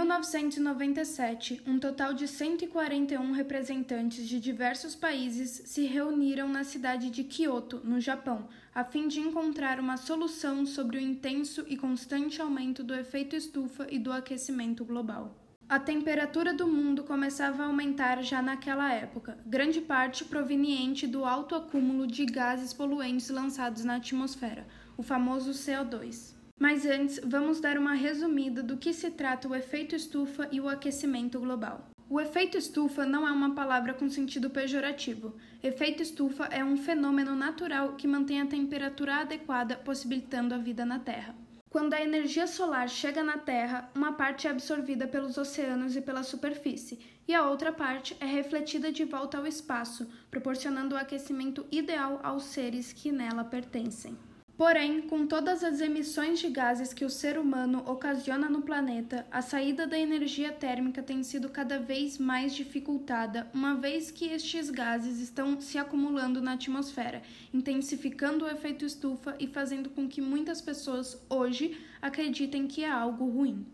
1997, um total de 141 representantes de diversos países se reuniram na cidade de Kyoto, no Japão, a fim de encontrar uma solução sobre o intenso e constante aumento do efeito estufa e do aquecimento global. A temperatura do mundo começava a aumentar já naquela época, grande parte proveniente do alto acúmulo de gases poluentes lançados na atmosfera, o famoso CO2. Mas antes, vamos dar uma resumida do que se trata o efeito estufa e o aquecimento global. O efeito estufa não é uma palavra com sentido pejorativo. Efeito estufa é um fenômeno natural que mantém a temperatura adequada, possibilitando a vida na Terra. Quando a energia solar chega na Terra, uma parte é absorvida pelos oceanos e pela superfície, e a outra parte é refletida de volta ao espaço, proporcionando o aquecimento ideal aos seres que nela pertencem. Porém, com todas as emissões de gases que o ser humano ocasiona no planeta, a saída da energia térmica tem sido cada vez mais dificultada, uma vez que estes gases estão se acumulando na atmosfera, intensificando o efeito estufa e fazendo com que muitas pessoas hoje acreditem que é algo ruim.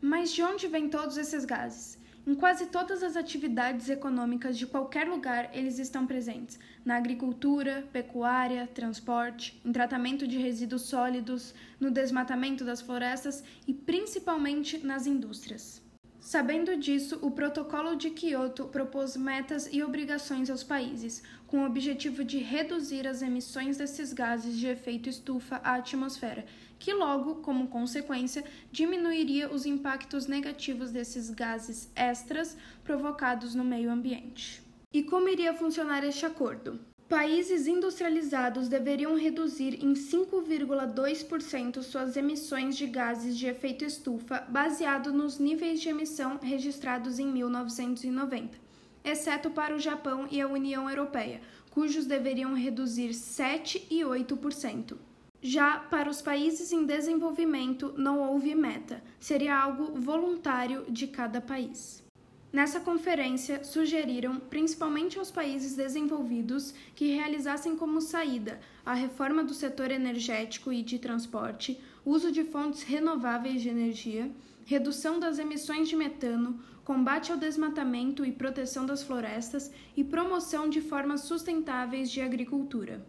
Mas de onde vêm todos esses gases? Em quase todas as atividades econômicas de qualquer lugar, eles estão presentes: na agricultura, pecuária, transporte, em tratamento de resíduos sólidos, no desmatamento das florestas e principalmente nas indústrias. Sabendo disso, o Protocolo de Kyoto propôs metas e obrigações aos países, com o objetivo de reduzir as emissões desses gases de efeito estufa à atmosfera, que logo, como consequência, diminuiria os impactos negativos desses gases extras provocados no meio ambiente. E como iria funcionar este acordo? Países industrializados deveriam reduzir em 5,2% suas emissões de gases de efeito estufa baseado nos níveis de emissão registrados em 1990, exceto para o Japão e a União Europeia, cujos deveriam reduzir 7 e 8%. Já para os países em desenvolvimento não houve meta, seria algo voluntário de cada país. Nessa conferência, sugeriram, principalmente aos países desenvolvidos, que realizassem como saída a reforma do setor energético e de transporte, uso de fontes renováveis de energia, redução das emissões de metano, combate ao desmatamento e proteção das florestas e promoção de formas sustentáveis de agricultura.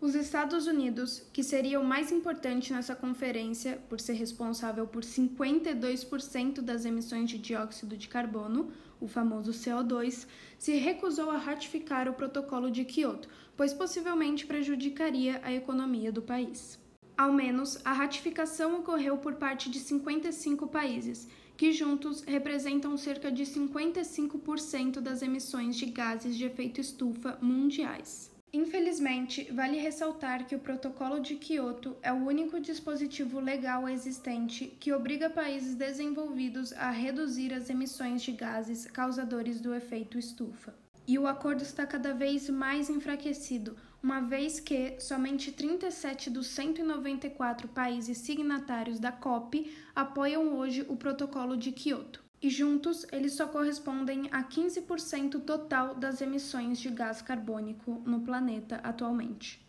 Os Estados Unidos, que seria o mais importante nessa conferência por ser responsável por 52% das emissões de dióxido de carbono, o famoso CO2, se recusou a ratificar o protocolo de Kyoto, pois possivelmente prejudicaria a economia do país. Ao menos, a ratificação ocorreu por parte de 55 países, que juntos representam cerca de 55% das emissões de gases de efeito estufa mundiais. Infelizmente, vale ressaltar que o Protocolo de Kyoto é o único dispositivo legal existente que obriga países desenvolvidos a reduzir as emissões de gases causadores do efeito estufa. E o acordo está cada vez mais enfraquecido, uma vez que somente 37 dos 194 países signatários da COP apoiam hoje o Protocolo de Kyoto e juntos eles só correspondem a 15% total das emissões de gás carbônico no planeta atualmente.